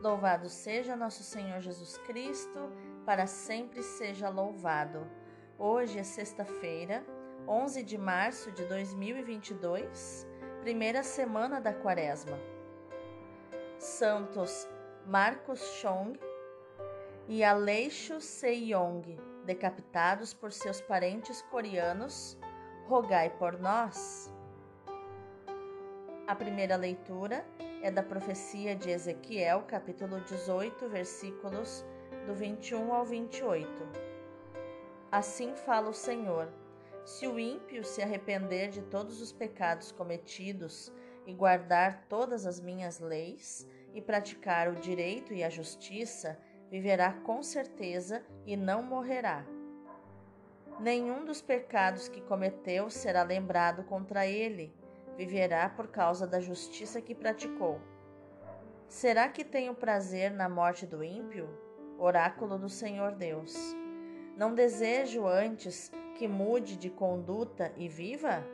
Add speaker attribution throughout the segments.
Speaker 1: Louvado seja nosso Senhor Jesus Cristo, para sempre seja louvado. Hoje é sexta-feira, 11 de março de 2022, primeira semana da Quaresma. Santos Marcos Chong e Aleixo Seiyong, decapitados por seus parentes coreanos, rogai por nós. A primeira leitura é da profecia de Ezequiel, capítulo 18, versículos do 21 ao 28. Assim fala o Senhor: Se o ímpio se arrepender de todos os pecados cometidos e guardar todas as minhas leis e praticar o direito e a justiça, viverá com certeza e não morrerá. Nenhum dos pecados que cometeu será lembrado contra ele viverá por causa da justiça que praticou. Será que tenho prazer na morte do ímpio? Oráculo do Senhor Deus. Não desejo antes que mude de conduta e viva?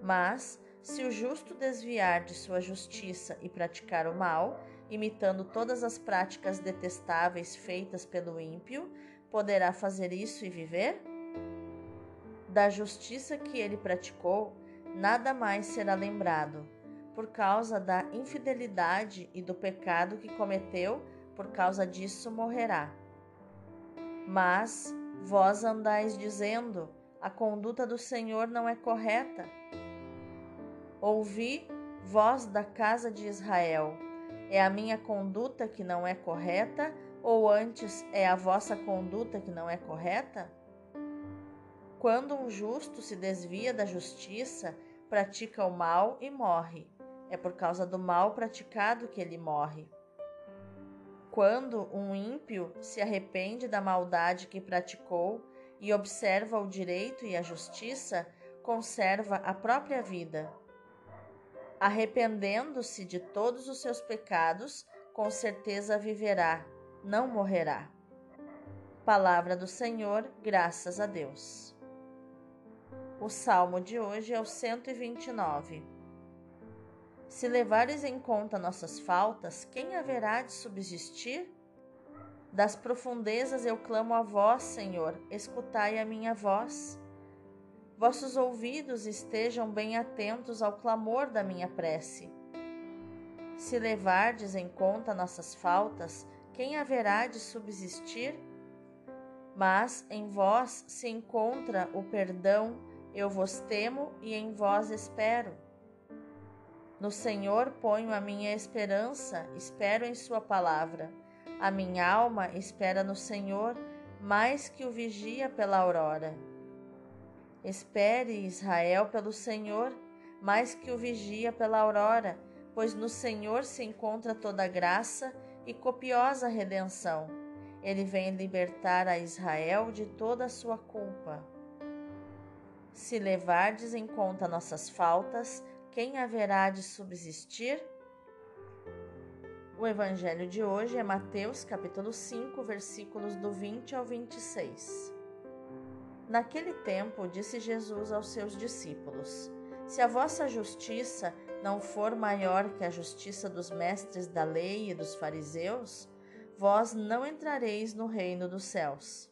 Speaker 1: Mas, se o justo desviar de sua justiça e praticar o mal, imitando todas as práticas detestáveis feitas pelo ímpio, poderá fazer isso e viver? Da justiça que ele praticou, nada mais será lembrado, por causa da infidelidade e do pecado que cometeu, por causa disso morrerá. Mas vós andais dizendo: a conduta do Senhor não é correta. Ouvi, vós da casa de Israel: é a minha conduta que não é correta, ou antes é a vossa conduta que não é correta? Quando um justo se desvia da justiça, pratica o mal e morre. É por causa do mal praticado que ele morre. Quando um ímpio se arrepende da maldade que praticou e observa o direito e a justiça, conserva a própria vida. Arrependendo-se de todos os seus pecados, com certeza viverá, não morrerá. Palavra do Senhor, graças a Deus. O salmo de hoje é o 129. Se levares em conta nossas faltas, quem haverá de subsistir? Das profundezas eu clamo a vós, Senhor, escutai a minha voz. Vossos ouvidos estejam bem atentos ao clamor da minha prece. Se levardes em conta nossas faltas, quem haverá de subsistir? Mas em vós se encontra o perdão eu vos temo e em vós espero. No Senhor ponho a minha esperança, espero em Sua palavra. A minha alma espera no Senhor, mais que o vigia pela aurora. Espere Israel pelo Senhor, mais que o vigia pela aurora, pois no Senhor se encontra toda graça e copiosa redenção. Ele vem libertar a Israel de toda a sua culpa. Se levardes em conta nossas faltas, quem haverá de subsistir? O evangelho de hoje é Mateus, capítulo 5, versículos do 20 ao 26. Naquele tempo, disse Jesus aos seus discípulos: Se a vossa justiça não for maior que a justiça dos mestres da lei e dos fariseus, vós não entrareis no reino dos céus.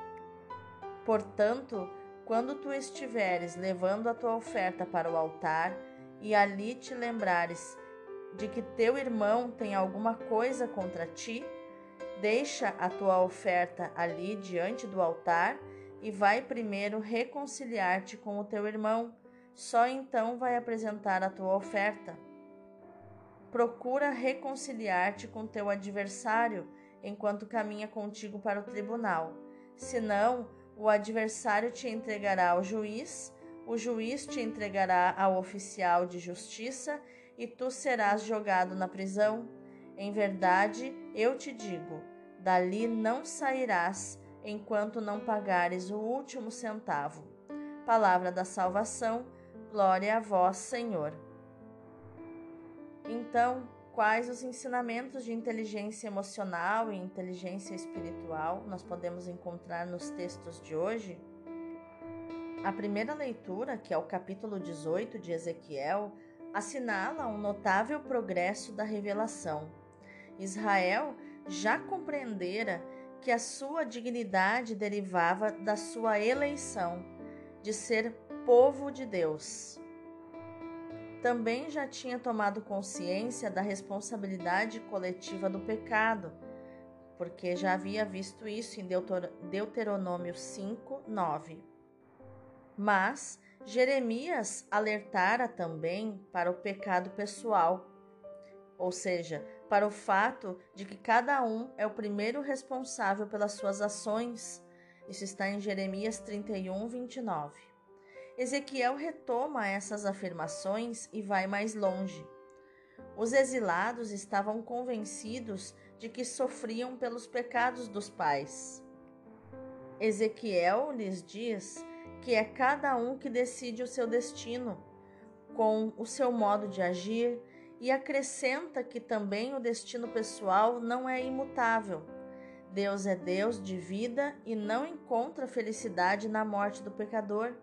Speaker 1: Portanto, quando tu estiveres levando a tua oferta para o altar e ali te lembrares de que teu irmão tem alguma coisa contra ti, deixa a tua oferta ali diante do altar e vai primeiro reconciliar-te com o teu irmão, só então vai apresentar a tua oferta. Procura reconciliar-te com teu adversário enquanto caminha contigo para o tribunal, senão o adversário te entregará ao juiz, o juiz te entregará ao oficial de justiça e tu serás jogado na prisão. Em verdade, eu te digo: dali não sairás enquanto não pagares o último centavo. Palavra da salvação, glória a vós, Senhor. Então, quais os ensinamentos de inteligência emocional e inteligência espiritual nós podemos encontrar nos textos de hoje? A primeira leitura, que é o capítulo 18 de Ezequiel, assinala um notável progresso da revelação. Israel já compreendera que a sua dignidade derivava da sua eleição de ser povo de Deus. Também já tinha tomado consciência da responsabilidade coletiva do pecado, porque já havia visto isso em Deuteronômio 5, 9. Mas Jeremias alertara também para o pecado pessoal, ou seja, para o fato de que cada um é o primeiro responsável pelas suas ações. Isso está em Jeremias 31, 29. Ezequiel retoma essas afirmações e vai mais longe. Os exilados estavam convencidos de que sofriam pelos pecados dos pais. Ezequiel lhes diz que é cada um que decide o seu destino, com o seu modo de agir, e acrescenta que também o destino pessoal não é imutável. Deus é Deus de vida e não encontra felicidade na morte do pecador.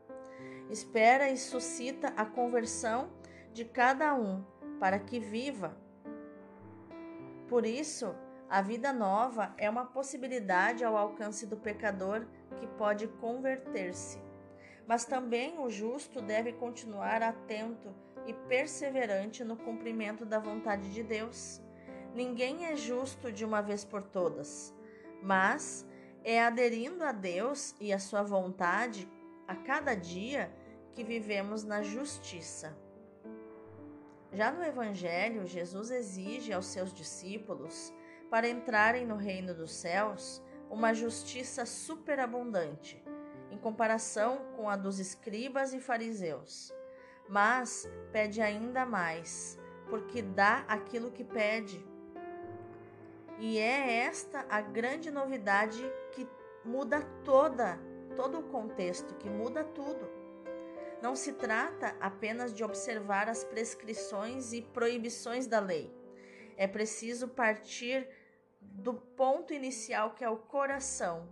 Speaker 1: Espera e suscita a conversão de cada um para que viva. Por isso, a vida nova é uma possibilidade ao alcance do pecador que pode converter-se. Mas também o justo deve continuar atento e perseverante no cumprimento da vontade de Deus. Ninguém é justo de uma vez por todas, mas é aderindo a Deus e a sua vontade a cada dia que vivemos na justiça. Já no Evangelho, Jesus exige aos seus discípulos, para entrarem no reino dos céus, uma justiça superabundante em comparação com a dos escribas e fariseus. Mas pede ainda mais, porque dá aquilo que pede. E é esta a grande novidade que muda toda, todo o contexto, que muda tudo. Não se trata apenas de observar as prescrições e proibições da lei. É preciso partir do ponto inicial que é o coração,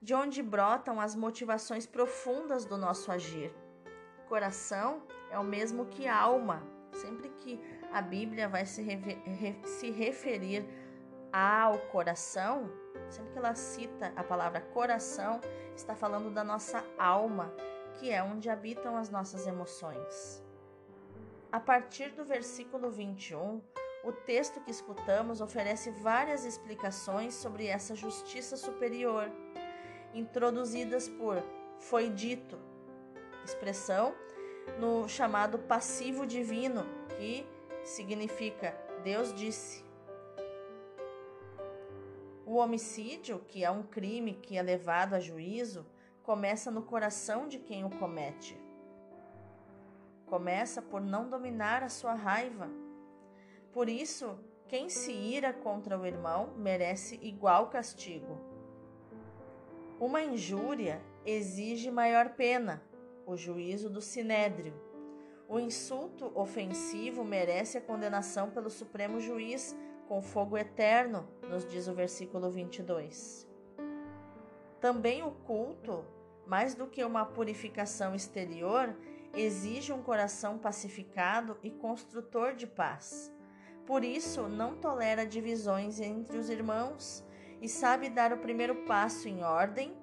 Speaker 1: de onde brotam as motivações profundas do nosso agir. Coração é o mesmo que alma. Sempre que a Bíblia vai se, se referir ao coração, sempre que ela cita a palavra coração, está falando da nossa alma, que é onde habitam as nossas emoções. A partir do versículo 21, o texto que escutamos oferece várias explicações sobre essa justiça superior introduzidas por foi dito, expressão no chamado passivo divino, que significa Deus disse. O homicídio, que é um crime que é levado a juízo, começa no coração de quem o comete. Começa por não dominar a sua raiva. Por isso, quem se ira contra o irmão merece igual castigo. Uma injúria exige maior pena, o juízo do sinédrio. O insulto ofensivo merece a condenação pelo Supremo Juiz com fogo eterno, nos diz o versículo 22. Também o culto, mais do que uma purificação exterior, exige um coração pacificado e construtor de paz. Por isso, não tolera divisões entre os irmãos e sabe dar o primeiro passo em ordem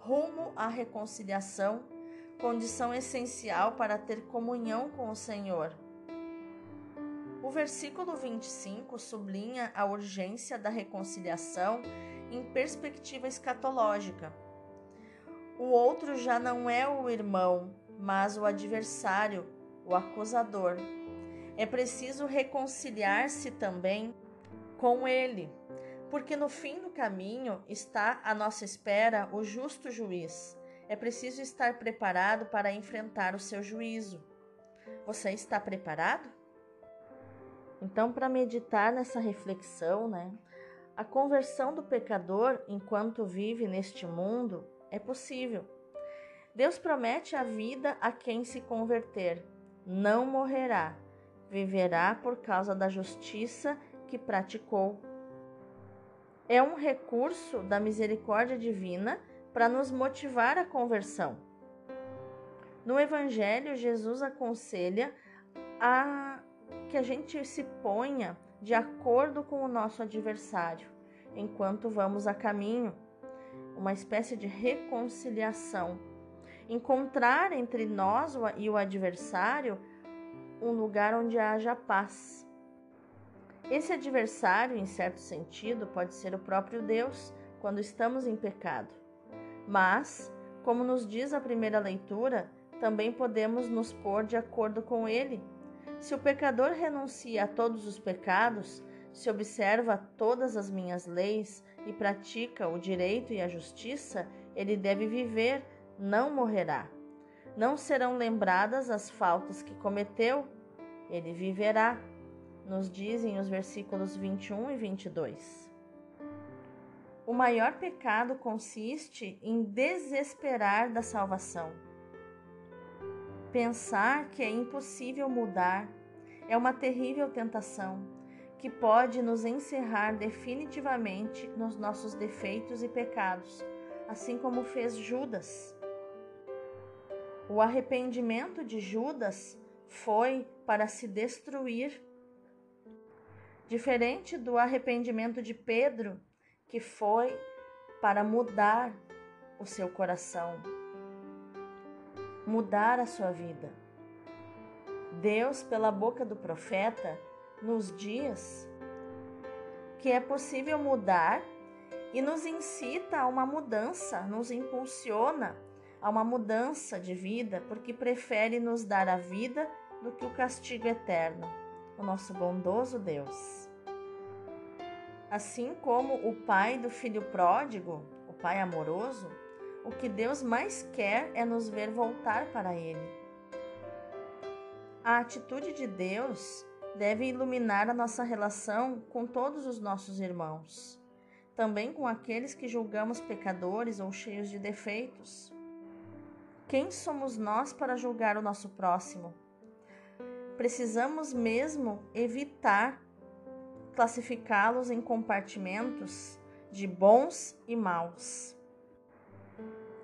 Speaker 1: rumo à reconciliação, condição essencial para ter comunhão com o Senhor. O versículo 25 sublinha a urgência da reconciliação em perspectiva escatológica. O outro já não é o irmão, mas o adversário, o acusador. É preciso reconciliar-se também com ele porque no fim do caminho está à nossa espera o justo juiz. É preciso estar preparado para enfrentar o seu juízo. Você está preparado? Então, para meditar nessa reflexão, né, a conversão do pecador enquanto vive neste mundo é possível. Deus promete a vida a quem se converter. Não morrerá, viverá por causa da justiça que praticou. É um recurso da misericórdia divina para nos motivar à conversão. No Evangelho, Jesus aconselha a que a gente se ponha de acordo com o nosso adversário enquanto vamos a caminho, uma espécie de reconciliação. Encontrar entre nós e o adversário um lugar onde haja paz. Esse adversário, em certo sentido, pode ser o próprio Deus quando estamos em pecado. Mas, como nos diz a primeira leitura, também podemos nos pôr de acordo com ele. Se o pecador renuncia a todos os pecados, se observa todas as minhas leis e pratica o direito e a justiça, ele deve viver, não morrerá. Não serão lembradas as faltas que cometeu, ele viverá, nos dizem os versículos 21 e 22. O maior pecado consiste em desesperar da salvação. Pensar que é impossível mudar é uma terrível tentação que pode nos encerrar definitivamente nos nossos defeitos e pecados, assim como fez Judas. O arrependimento de Judas foi para se destruir, diferente do arrependimento de Pedro, que foi para mudar o seu coração, mudar a sua vida. Deus, pela boca do profeta, nos dias que é possível mudar e nos incita a uma mudança, nos impulsiona a uma mudança de vida, porque prefere nos dar a vida do que o castigo eterno, o nosso bondoso Deus. Assim como o pai do filho pródigo, o pai amoroso, o que Deus mais quer é nos ver voltar para Ele. A atitude de Deus deve iluminar a nossa relação com todos os nossos irmãos, também com aqueles que julgamos pecadores ou cheios de defeitos. Quem somos nós para julgar o nosso próximo? Precisamos mesmo evitar classificá-los em compartimentos de bons e maus,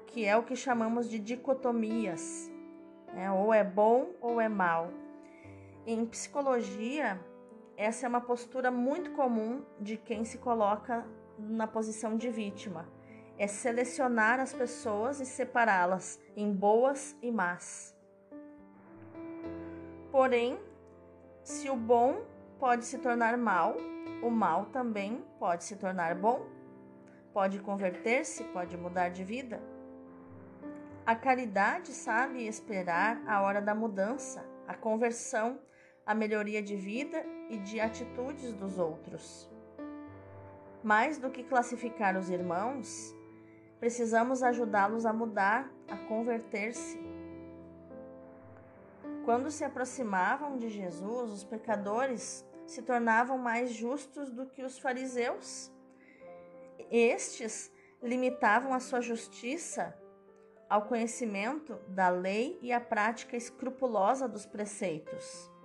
Speaker 1: que é o que chamamos de dicotomias, né? ou é bom ou é mal. Em psicologia, essa é uma postura muito comum de quem se coloca na posição de vítima. É selecionar as pessoas e separá-las em boas e más. Porém, se o bom pode se tornar mal, o mal também pode se tornar bom. Pode converter-se, pode mudar de vida. A caridade sabe esperar a hora da mudança, a conversão a melhoria de vida e de atitudes dos outros. Mais do que classificar os irmãos, precisamos ajudá-los a mudar, a converter-se. Quando se aproximavam de Jesus, os pecadores se tornavam mais justos do que os fariseus. Estes limitavam a sua justiça ao conhecimento da lei e à prática escrupulosa dos preceitos.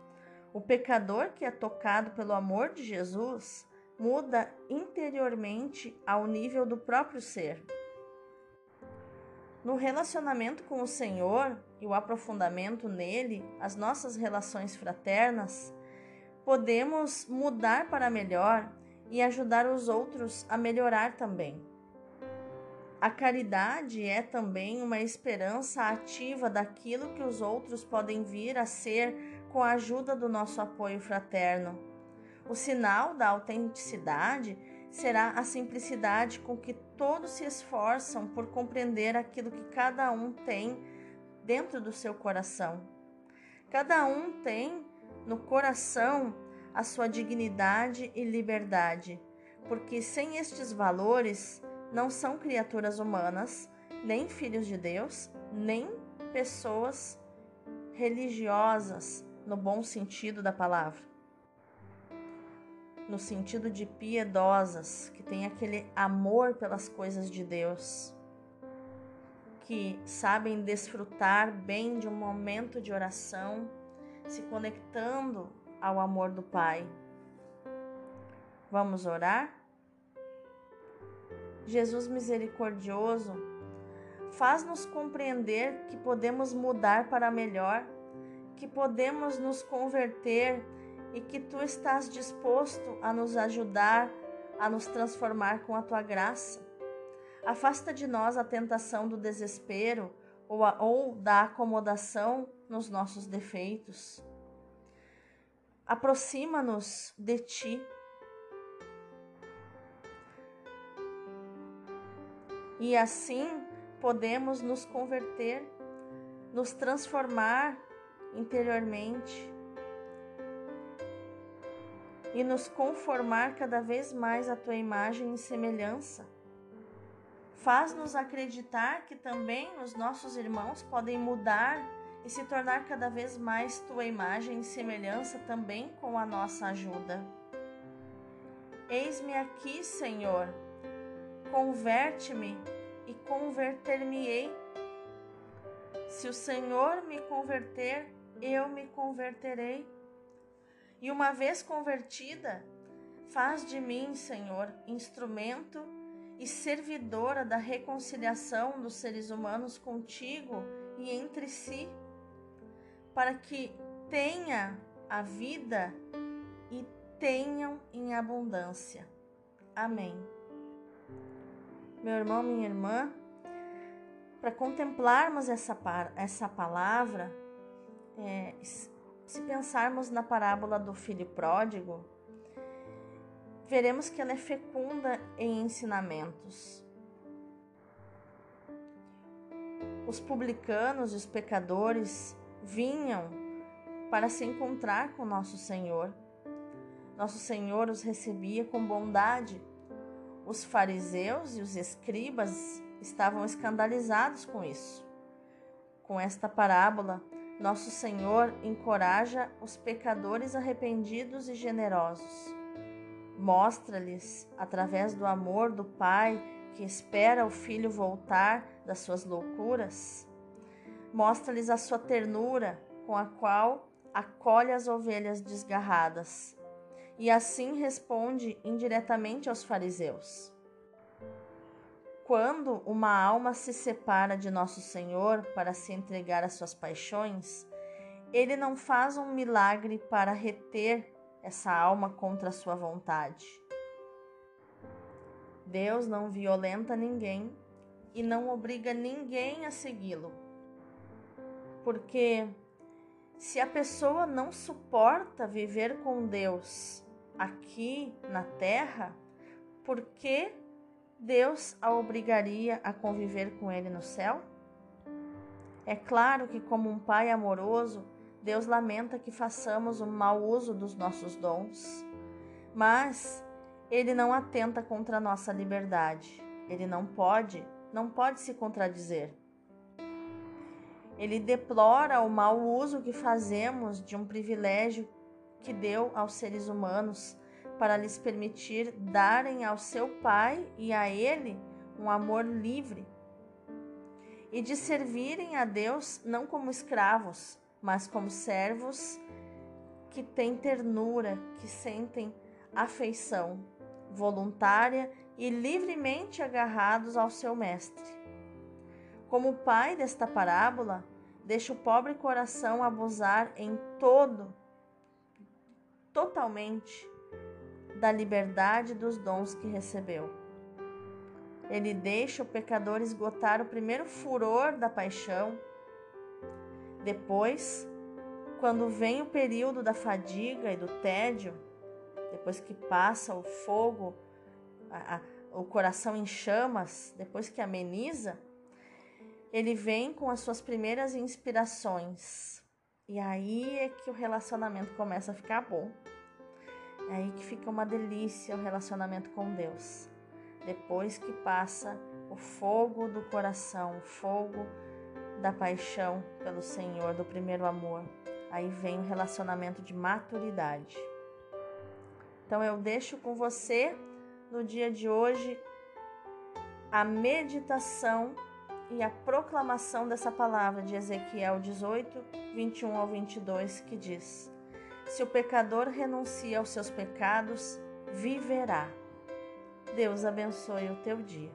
Speaker 1: O pecador que é tocado pelo amor de Jesus muda interiormente ao nível do próprio ser. No relacionamento com o Senhor e o aprofundamento nele, as nossas relações fraternas, podemos mudar para melhor e ajudar os outros a melhorar também. A caridade é também uma esperança ativa daquilo que os outros podem vir a ser com a ajuda do nosso apoio fraterno. O sinal da autenticidade será a simplicidade com que todos se esforçam por compreender aquilo que cada um tem dentro do seu coração. Cada um tem no coração a sua dignidade e liberdade, porque sem estes valores não são criaturas humanas, nem filhos de Deus, nem pessoas religiosas no bom sentido da palavra. no sentido de piedosas, que têm aquele amor pelas coisas de Deus, que sabem desfrutar bem de um momento de oração, se conectando ao amor do Pai. Vamos orar? Jesus misericordioso, faz-nos compreender que podemos mudar para melhor, que podemos nos converter e que tu estás disposto a nos ajudar a nos transformar com a tua graça. Afasta de nós a tentação do desespero ou, a, ou da acomodação nos nossos defeitos. Aproxima-nos de ti. E assim podemos nos converter, nos transformar interiormente e nos conformar cada vez mais à tua imagem e semelhança. Faz-nos acreditar que também os nossos irmãos podem mudar e se tornar cada vez mais tua imagem e semelhança também com a nossa ajuda. Eis-me aqui, Senhor. Converte-me e converter-me-ei. Se o Senhor me converter, eu me converterei. E uma vez convertida, faz de mim, Senhor, instrumento e servidora da reconciliação dos seres humanos contigo e entre si, para que tenha a vida e tenham em abundância. Amém. Meu irmão, minha irmã, para contemplarmos essa, essa palavra, é, se pensarmos na parábola do filho pródigo, veremos que ela é fecunda em ensinamentos. Os publicanos e os pecadores vinham para se encontrar com nosso Senhor. Nosso Senhor os recebia com bondade. Os fariseus e os escribas estavam escandalizados com isso. Com esta parábola, nosso Senhor encoraja os pecadores arrependidos e generosos. Mostra-lhes, através do amor do Pai que espera o filho voltar das suas loucuras, mostra-lhes a sua ternura com a qual acolhe as ovelhas desgarradas e assim responde indiretamente aos fariseus. Quando uma alma se separa de Nosso Senhor para se entregar às suas paixões, ele não faz um milagre para reter essa alma contra a sua vontade. Deus não violenta ninguém e não obriga ninguém a segui-lo. Porque se a pessoa não suporta viver com Deus aqui na terra, por que Deus a obrigaria a conviver com ele no céu? É claro que, como um pai amoroso, Deus lamenta que façamos um mau uso dos nossos dons, mas ele não atenta contra a nossa liberdade. Ele não pode, não pode se contradizer. Ele deplora o mau uso que fazemos de um privilégio que deu aos seres humanos para lhes permitir darem ao seu Pai e a Ele um amor livre e de servirem a Deus não como escravos, mas como servos que têm ternura, que sentem afeição voluntária e livremente agarrados ao seu Mestre. Como pai desta parábola, deixa o pobre coração abusar em todo, totalmente, da liberdade dos dons que recebeu. Ele deixa o pecador esgotar o primeiro furor da paixão. Depois, quando vem o período da fadiga e do tédio, depois que passa o fogo, a, a, o coração em chamas, depois que ameniza, ele vem com as suas primeiras inspirações. E aí é que o relacionamento começa a ficar bom. É aí que fica uma delícia o relacionamento com Deus. Depois que passa o fogo do coração, o fogo da paixão pelo Senhor, do primeiro amor, aí vem o relacionamento de maturidade. Então eu deixo com você no dia de hoje a meditação e a proclamação dessa palavra de Ezequiel 18, 21 ao 22, que diz: Se o pecador renuncia aos seus pecados, viverá. Deus abençoe o teu dia.